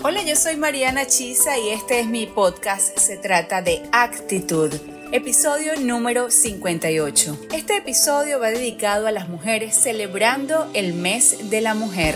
Hola, yo soy Mariana Chisa y este es mi podcast. Se trata de actitud. Episodio número 58. Este episodio va dedicado a las mujeres celebrando el mes de la mujer.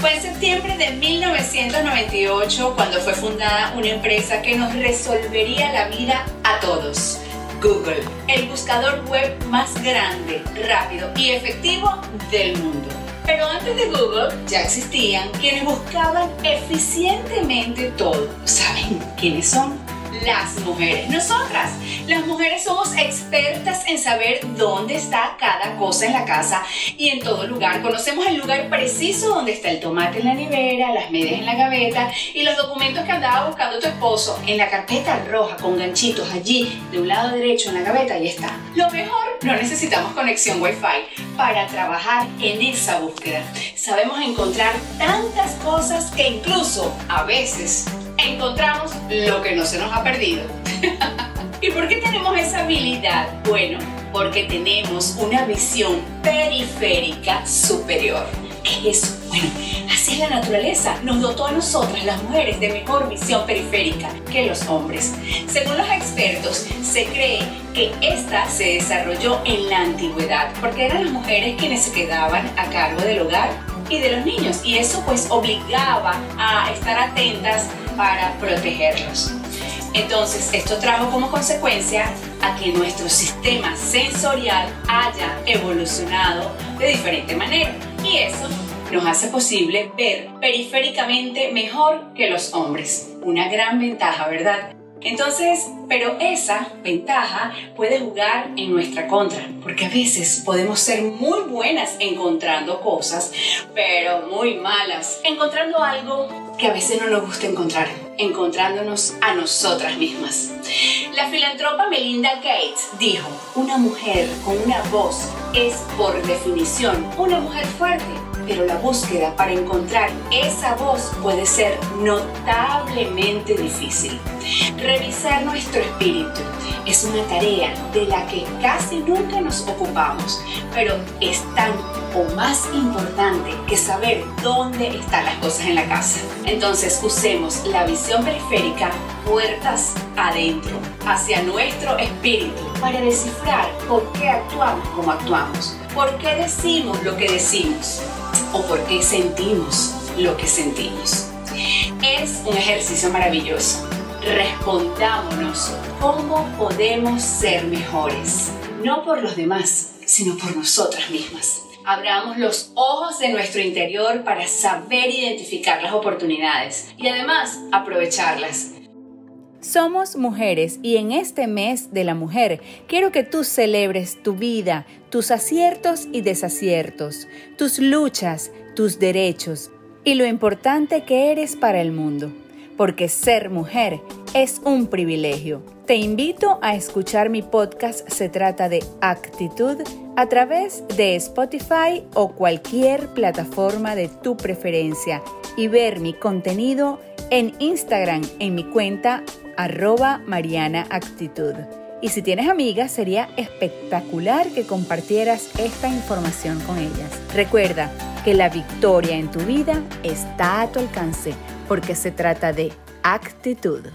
Fue en septiembre de 1998 cuando fue fundada una empresa que nos resolvería la vida a todos. Google, el buscador web más grande, rápido y efectivo del mundo. Pero antes de Google ya existían quienes buscaban eficientemente todo. ¿Saben quiénes son? las mujeres. Nosotras, las mujeres somos expertas saber dónde está cada cosa en la casa y en todo lugar. Conocemos el lugar preciso donde está el tomate en la nevera, las medias en la gaveta y los documentos que andaba buscando tu esposo en la carpeta roja con ganchitos allí de un lado derecho en la gaveta. Ahí está. Lo mejor, no necesitamos conexión Wi-Fi para trabajar en esa búsqueda. Sabemos encontrar tantas cosas que incluso a veces encontramos lo que no se nos ha perdido. ¿Y por qué tenemos esa habilidad? Bueno, porque tenemos una visión periférica superior. ¿Qué es eso? Bueno, así es la naturaleza. Nos dotó a nosotras, las mujeres, de mejor visión periférica que los hombres. Según los expertos, se cree que esta se desarrolló en la antigüedad, porque eran las mujeres quienes se quedaban a cargo del hogar y de los niños, y eso pues obligaba a estar atentas para protegerlos. Entonces, esto trajo como consecuencia a que nuestro sistema sensorial haya evolucionado de diferente manera. Y eso nos hace posible ver periféricamente mejor que los hombres. Una gran ventaja, ¿verdad? Entonces, pero esa ventaja puede jugar en nuestra contra, porque a veces podemos ser muy buenas encontrando cosas, pero muy malas encontrando algo que a veces no nos gusta encontrar, encontrándonos a nosotras mismas. La filantropa Melinda Gates dijo, una mujer con una voz es por definición una mujer fuerte pero la búsqueda para encontrar esa voz puede ser notablemente difícil. Revisar nuestro espíritu es una tarea de la que casi nunca nos ocupamos, pero es tan o más importante que saber dónde están las cosas en la casa. Entonces usemos la visión periférica puertas adentro, hacia nuestro espíritu, para descifrar por qué actuamos como actuamos, por qué decimos lo que decimos o por qué sentimos lo que sentimos. Es un ejercicio maravilloso. Respondámonos cómo podemos ser mejores, no por los demás, sino por nosotras mismas. Abramos los ojos de nuestro interior para saber identificar las oportunidades y además aprovecharlas. Somos mujeres y en este mes de la mujer quiero que tú celebres tu vida, tus aciertos y desaciertos, tus luchas, tus derechos y lo importante que eres para el mundo, porque ser mujer es un privilegio. Te invito a escuchar mi podcast Se trata de actitud a través de Spotify o cualquier plataforma de tu preferencia y ver mi contenido en Instagram en mi cuenta arroba Mariana Actitud. Y si tienes amigas, sería espectacular que compartieras esta información con ellas. Recuerda que la victoria en tu vida está a tu alcance porque se trata de actitud.